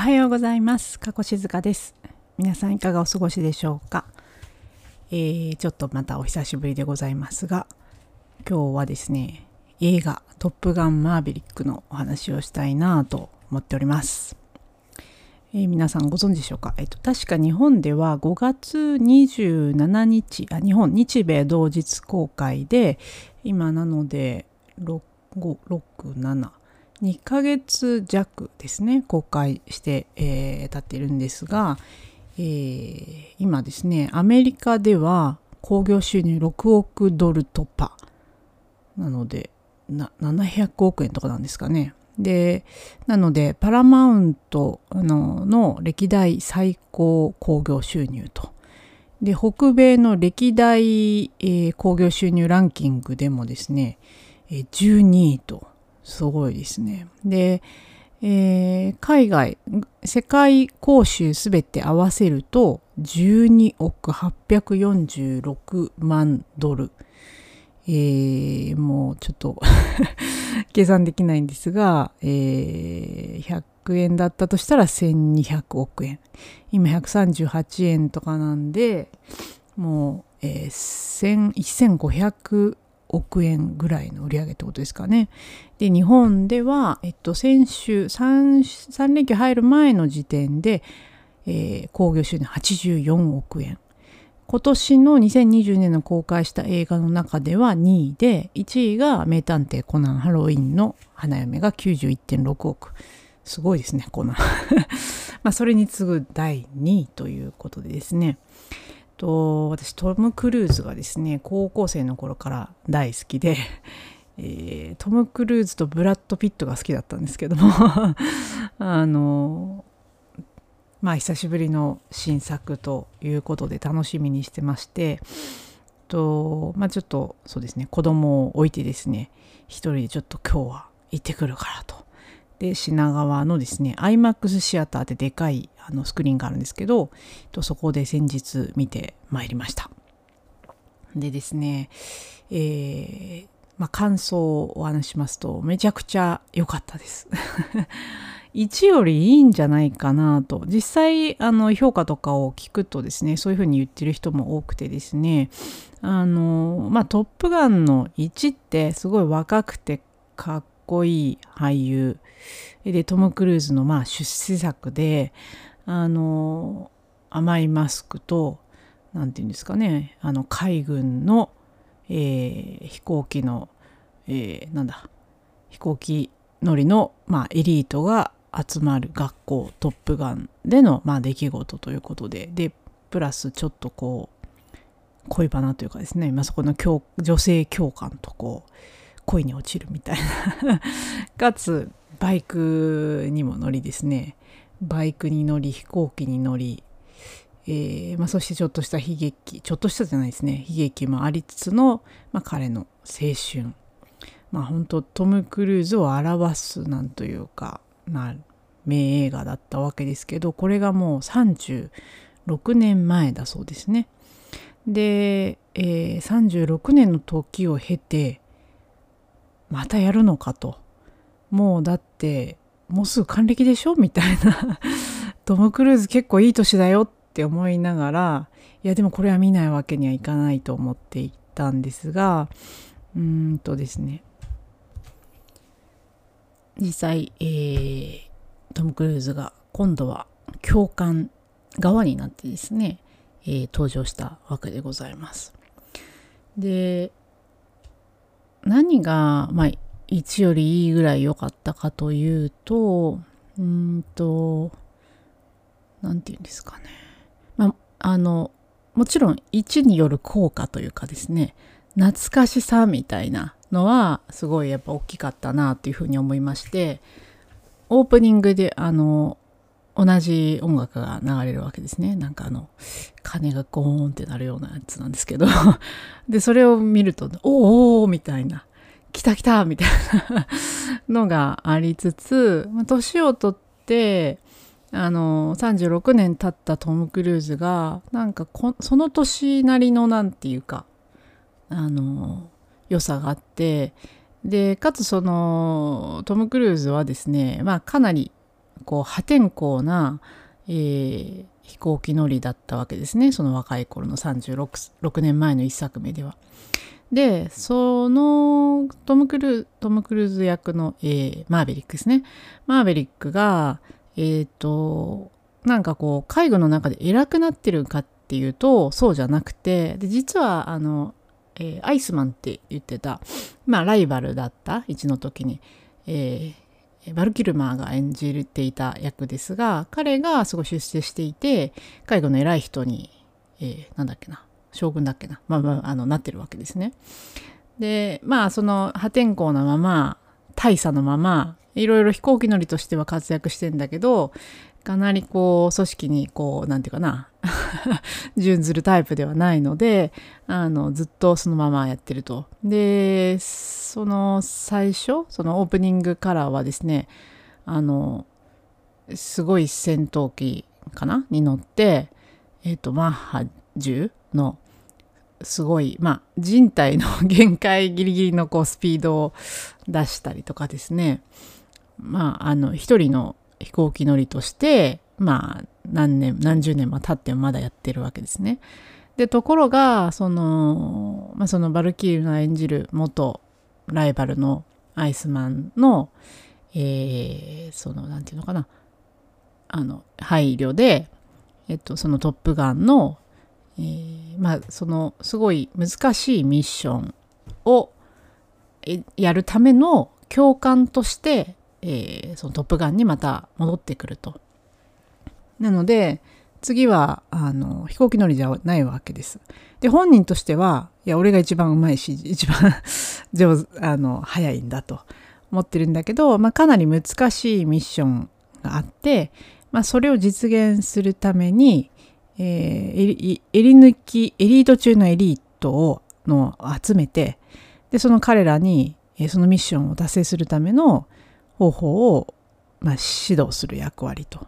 おはようございます。加古静香です。皆さんいかがお過ごしでしょうか、えー、ちょっとまたお久しぶりでございますが、今日はですね、映画トップガンマーヴェリックのお話をしたいなと思っております。えー皆さんご存知でしょうか、えっと、確か日本では5月27日あ日本日米同日公開で今なので6、5、6、7 2ヶ月弱ですね公開して、えー経っているんですが、えー今ですねアメリカでは興行収入6億ドル突破なのでな700億円とかなんですかね。でなのでパラマウントのの歴代最高興行収入と。で北米の歴代えー収入ランキングでもですね、えー12位とすごいですね。で、えー海外世界公衆すべて合わせると12億846万ドル、えーもうちょっと 計算できないんですが、えー100円だったとしたら1200億円今138円とかなんでもう、えー1000 1500億円ぐらいの売り上げってことですかね。で日本では、えっと、先週 3, 3連休入る前の時点で、えー興行収入84億円。今年の2020年の公開した映画の中では2位で1位が「名探偵コナンハロウィン」の花嫁が91.6億。すごいですねコナン。まあそれに次ぐ第2位ということでですね。と私トム・クルーズがですね高校生の頃から大好きで、えートム・クルーズとブラッド・ピットが好きだったんですけども あのまあ久しぶりの新作ということで楽しみにしてましてとまあちょっとそうですね子供を置いてですね一人でちょっと今日は行ってくるからと。で品川のですね IMAX シアターってでかいあのスクリーンがあるんですけどとそこで先日見てまいりました。でですね、えーまあ、感想をお話ししますとめちゃくちゃ良かったです。1よりいいんじゃないかなと実際あの評価とかを聞くとですねそういうふうに言ってる人も多くてですねあのまあ「トップガン」の1ってすごい若くてかっこいい俳優。でトム・クルーズのまあ出世作であの甘いマスクと何て言うんですかね。あの海軍の、えー飛行機の、えーなんだ。飛行機乗りの、まあ、エリートが集まる学校トップガンでの、まあ、出来事ということで。でプラスちょっとこう恋バナというかですね、まあ、そこの教女性教官とこう恋に落ちるみたいな。かつバイクにも乗りですね。バイクに乗り飛行機に乗り、えーまあ、そしてちょっとした悲劇。ちょっとしたじゃないですね。悲劇もありつつの、まあ、彼の青春。まあ本当トム・クルーズを表すなんというか、まあ、名映画だったわけですけどこれがもう36年前だそうですね。で、えー36年の時を経てまたやるのかと。もうだってもうすぐ還暦でしょみたいな。トム・クルーズ結構いい年だよって思いながら。いやでもこれは見ないわけにはいかないと思っていたんですが。うーんとですね。実際、えートム・クルーズが今度は教官側になってですね、えー登場したわけでございます。で何が、まあ、1よりいいぐらい良かったかというとうんと何て言うんですかね。まああのもちろん1による効果というかですね懐かしさみたいなのはすごいやっぱ大きかったなっていうふうに思いましてオープニングであの同じ音楽が流れるわけですね。なんかあの鐘がゴーンってなるようなやつなんですけど。でそれを見ると「おーおーみたいな「来た来た!」みたいなのがありつつ年を取ってあの36年経ったトム・クルーズがなんかその年なりのなんていうかあの良さがあって。でかつそのトム・クルーズはですねまあかなりこう破天荒な、えー、飛行機乗りだったわけですねその若い頃の36年前の1作目では。でそのトム・クルトム・クルーズ役の、えー、マーベリックですねマーベリックがえっ、ー、となんかこう介護の中で偉くなってるかっていうとそうじゃなくてで実はあの、えー、アイスマンって言ってたまあライバルだった一の時に、えー、バルキルマーが演じていた役ですが彼がすごい出世していて介護の偉い人に、えー、なんだっけな将軍だっけな、まあまあ、あのなってるわけですね。でまあその破天荒なまま大佐のままいろいろ飛行機乗りとしては活躍してんだけどかなりこう組織にこう何て言うかな。準ずるタイプではないのであのずっとそのままやってると。でその最初そのオープニングカラーはですねあのすごい戦闘機かな？に乗ってえっ、ー、とマッハ10のすごい、まあ、人体の限界ギリギリのこうスピードを出したりとかですね、まあ、あの、一人の飛行機乗りとして、まあ、何年、何十年も経ってもまだやってるわけですね。で、ところが、その、まあ、そのバルキリーの演じる元ライバルのアイスマンの、えー、その、なんていうのかな、あの、配慮で、えっと、そのトップガンのえー、まあそのすごい難しいミッションをやるための教官として、えー、そのトップガンにまた戻ってくると。なので次はあの飛行機乗りじゃないわけです。で本人としてはいや俺が一番うまいし一番 上手あの早いんだと思ってるんだけど、まあ、かなり難しいミッションがあって、まあ、それを実現するために、えー、襟抜き、エリート中のエリートをの集めて、で、その彼らに、えー、そのミッションを達成するための方法を、まあ、指導する役割と。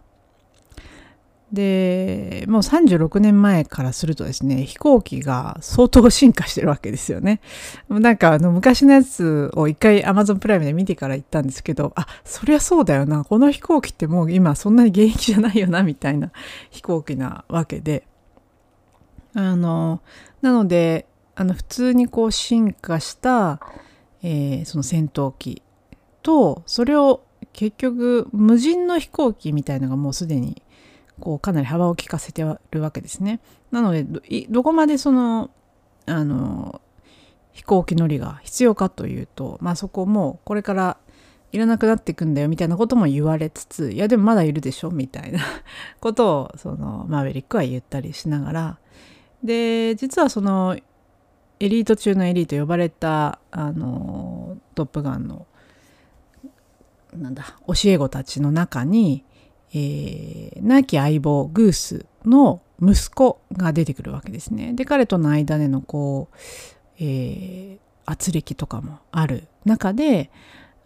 でもう36年前からするとですね飛行機が相当進化してるわけですよね。なんかあの昔のやつを一回 Amazon プライムで見てから行ったんですけどあそりゃそうだよな。この飛行機ってもう今そんなに現役じゃないよなみたいな飛行機なわけで。あのなのであの普通にこう進化した、えー、その戦闘機とそれを結局無人の飛行機みたいのがもうすでにこうかなり幅を利かせてるわけですね。なのでどこまでそのあの飛行機乗りが必要かというと、まあ、そこもこれからいらなくなっていくんだよみたいなことも言われつついやでもまだいるでしょみたいな ことをそのマーヴェリックは言ったりしながらで実はそのエリート中のエリート呼ばれたあのトップガンのなんだ教え子たちの中にえー、亡き相棒グースの息子が出てくるわけですね。で彼との間でのこう、えー、圧力とかもある中で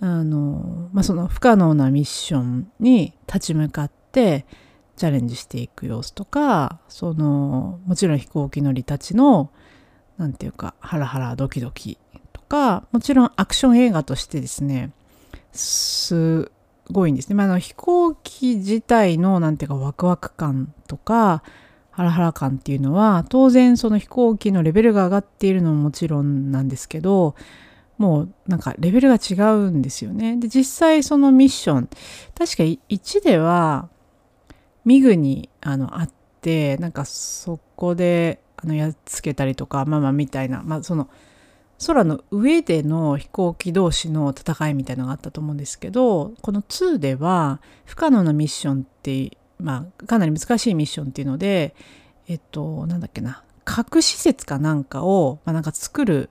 あの、まあ、その不可能なミッションに立ち向かってチャレンジしていく様子とかそのもちろん飛行機乗りたちの何て言うかハラハラドキドキとかもちろんアクション映画としてですねすごいんですね。まあ、あの飛行機自体のなんていうかワクワク感とかハラハラ感っていうのは当然その飛行機のレベルが上がっているのももちろんなんですけどもうなんかレベルが違うんですよね。で実際そのミッション確か1ではミグにあのあってなんかそこであのやっつけたりとかまあまあみたいなまあその空の上での飛行機同士の戦いみたいのがあったと思うんですけどこの2では不可能なミッションってまあかなり難しいミッションっていうのでえっとなんだっけな核施設かなんかを、まあ、なんか作る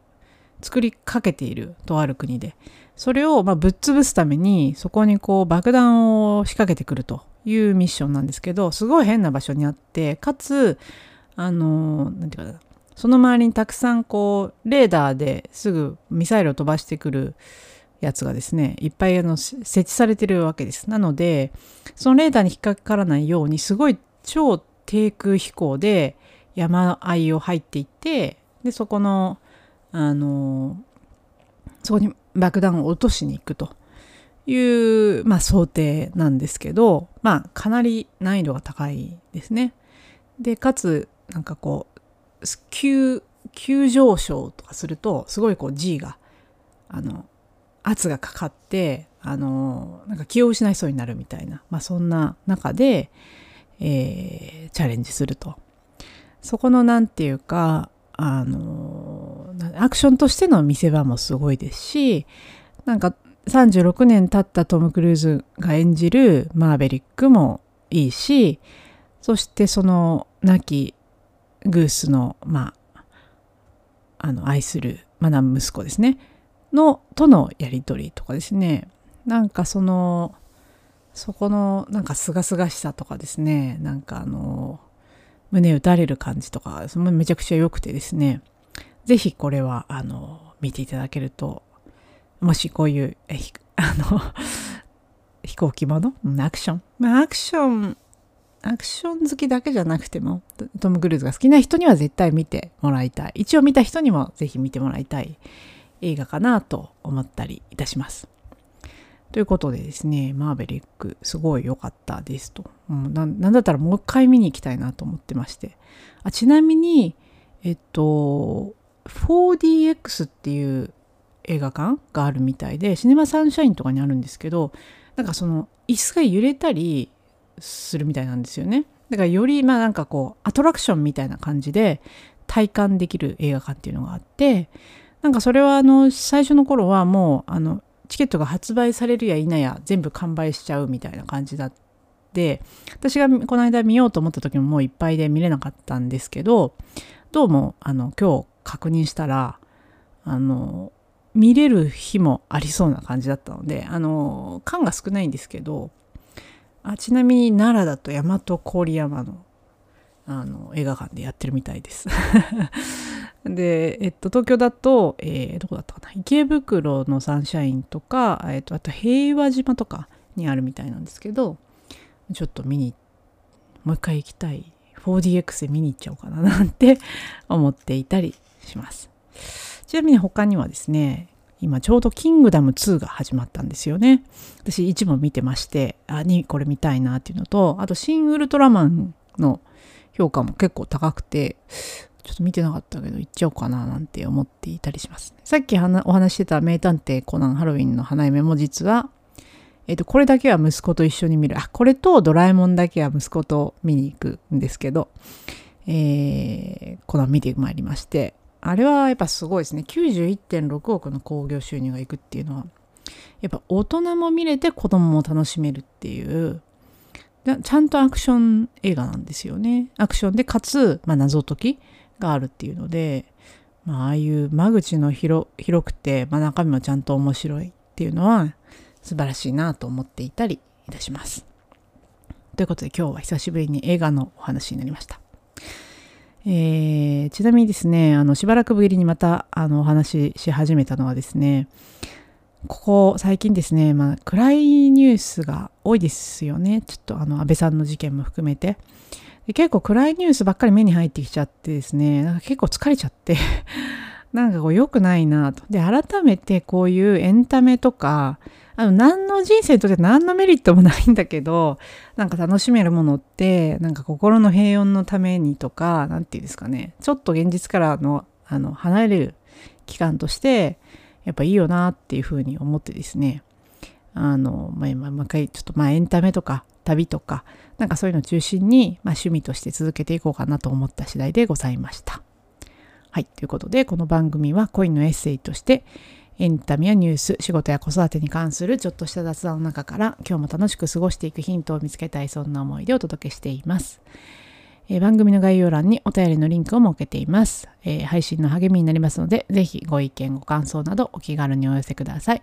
作りかけているとある国でそれをまあぶっ潰すためにそこにこう爆弾を仕掛けてくるというミッションなんですけどすごい変な場所にあってかつあのなんていうかなその周りにたくさんこうレーダーですぐミサイルを飛ばしてくるやつがですねいっぱいあの設置されてるわけですなのでそのレーダーに引っかからないようにすごい超低空飛行で山あいを入っていってでそこのあのそこに爆弾を落としに行くという、まあ、想定なんですけど、まあ、かなり難易度が高いですね。でかつなんかこう急急上昇とかするとすごいこう G があの圧がかかってあのなんか気を失いそうになるみたいな、まあ、そんな中で、えー、チャレンジすると。そこの何て言うかあのアクションとしての見せ場もすごいですしなんか36年経ったトム・クルーズが演じるマーベリックもいいしそしてその亡きグースのまああの愛するマナム息子ですね。のとのやり取りとかですね。なんかそのそこのなんかすがすがしさとかですね。なんかあの胸打たれる感じとかそのめちゃくちゃ良くてですね。是非これはあの見ていただけるともしこういう あの 飛行機もの？アクション。まアクションアクション好きだけじゃなくてもトム・クルーズが好きな人には絶対見てもらいたい一応見た人にもぜひ見てもらいたい映画かなと思ったりいたします。ということでですね、マーベリックすごい良かったですと。うん、なんだったらもう一回見に行きたいなと思ってまして。あちなみに、えっと、4DX っていう映画館があるみたいで、シネマサンシャインとかにあるんですけど、なんかその椅子が揺れたりするみたいなんですよね。だからよりまあなんかこうアトラクションみたいな感じで体感できる映画館っていうのがあってなんかそれはあの最初の頃はもうあのチケットが発売されるや否や全部完売しちゃうみたいな感じだって私がこの間見ようと思った時ももういっぱいで見れなかったんですけどどうもあの今日確認したらあの見れる日もありそうな感じだったのであの缶が少ないんですけどあちなみに奈良だと大和郡山のあの映画館でやってるみたいです。で、えっと、東京だと、えー、どこだったかな。池袋のサンシャインとか、えっと、あと平和島とかにあるみたいなんですけどちょっと見にもう一回行きたい。4DX で見に行っちゃおうかななんて思っていたりします。ちなみに他にはですね今ちょうど「キングダム2」が始まったんですよね私一部見てましてあにこれ見たいなっていうのとあと「シン・ウルトラマン」の評価も結構高くてちょっと見てなかったけど行っちゃおうかななんて思っていたりします。さっきお話してた名探偵コナンハロウィンの花嫁も実は、えっ、ー、と、これだけは息子と一緒に見る。あ、これとドラえもんだけは息子と見に行くんですけど、えー、コナン見てまいりまして、あれはやっぱすごいですね。91.6億の興行収入がいくっていうのは、やっぱ大人も見れて子供も楽しめるっていう、ちゃんとアクション映画なんですよね。アクションでかつ、まあ、謎解きがあるっていうので、まあ、ああいう間口の広くて、まあ、中身もちゃんと面白いっていうのは素晴らしいなと思っていたりいたします。ということで今日は久しぶりに映画のお話になりました。えー、ちなみにですね、あのしばらくぶりにまたあのお話しし始めたのはですね、ここ最近ですね、まあ、暗いニュースが多いですよね。ちょっとあの安倍さんの事件も含めて。で結構暗いニュースばっかり目に入ってきちゃってですね、なんか結構疲れちゃってなんかこう良くないなと。で、改めてこういうエンタメとか、あの、何の人生にとって何のメリットもないんだけど、なんか楽しめるものって、なんか心の平穏のためにとか、何て言うんですかね、ちょっと現実からの、あの、離れる期間として、やっぱいいよなっていうふうに思ってですね、あの、ま、今、もう一回、ちょっとまあエンタメとか、旅とか、なんかそういうのを中心に、まあ、趣味として続けていこうかなと思った次第でございました。はい。ということで、この番組は恋のエッセイとして、エンタメやニュース、仕事や子育てに関するちょっとした雑談の中から今日も楽しく過ごしていくヒントを見つけたいそんな思いでお届けしています。えー、番組の概要欄にお便りのリンクを設けています、えー、配信の励みになりますので、ぜひご意見、ご感想などお気軽にお寄せください。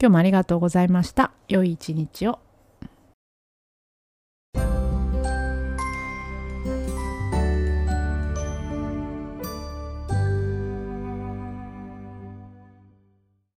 今日もありがとうございました。良い一日を。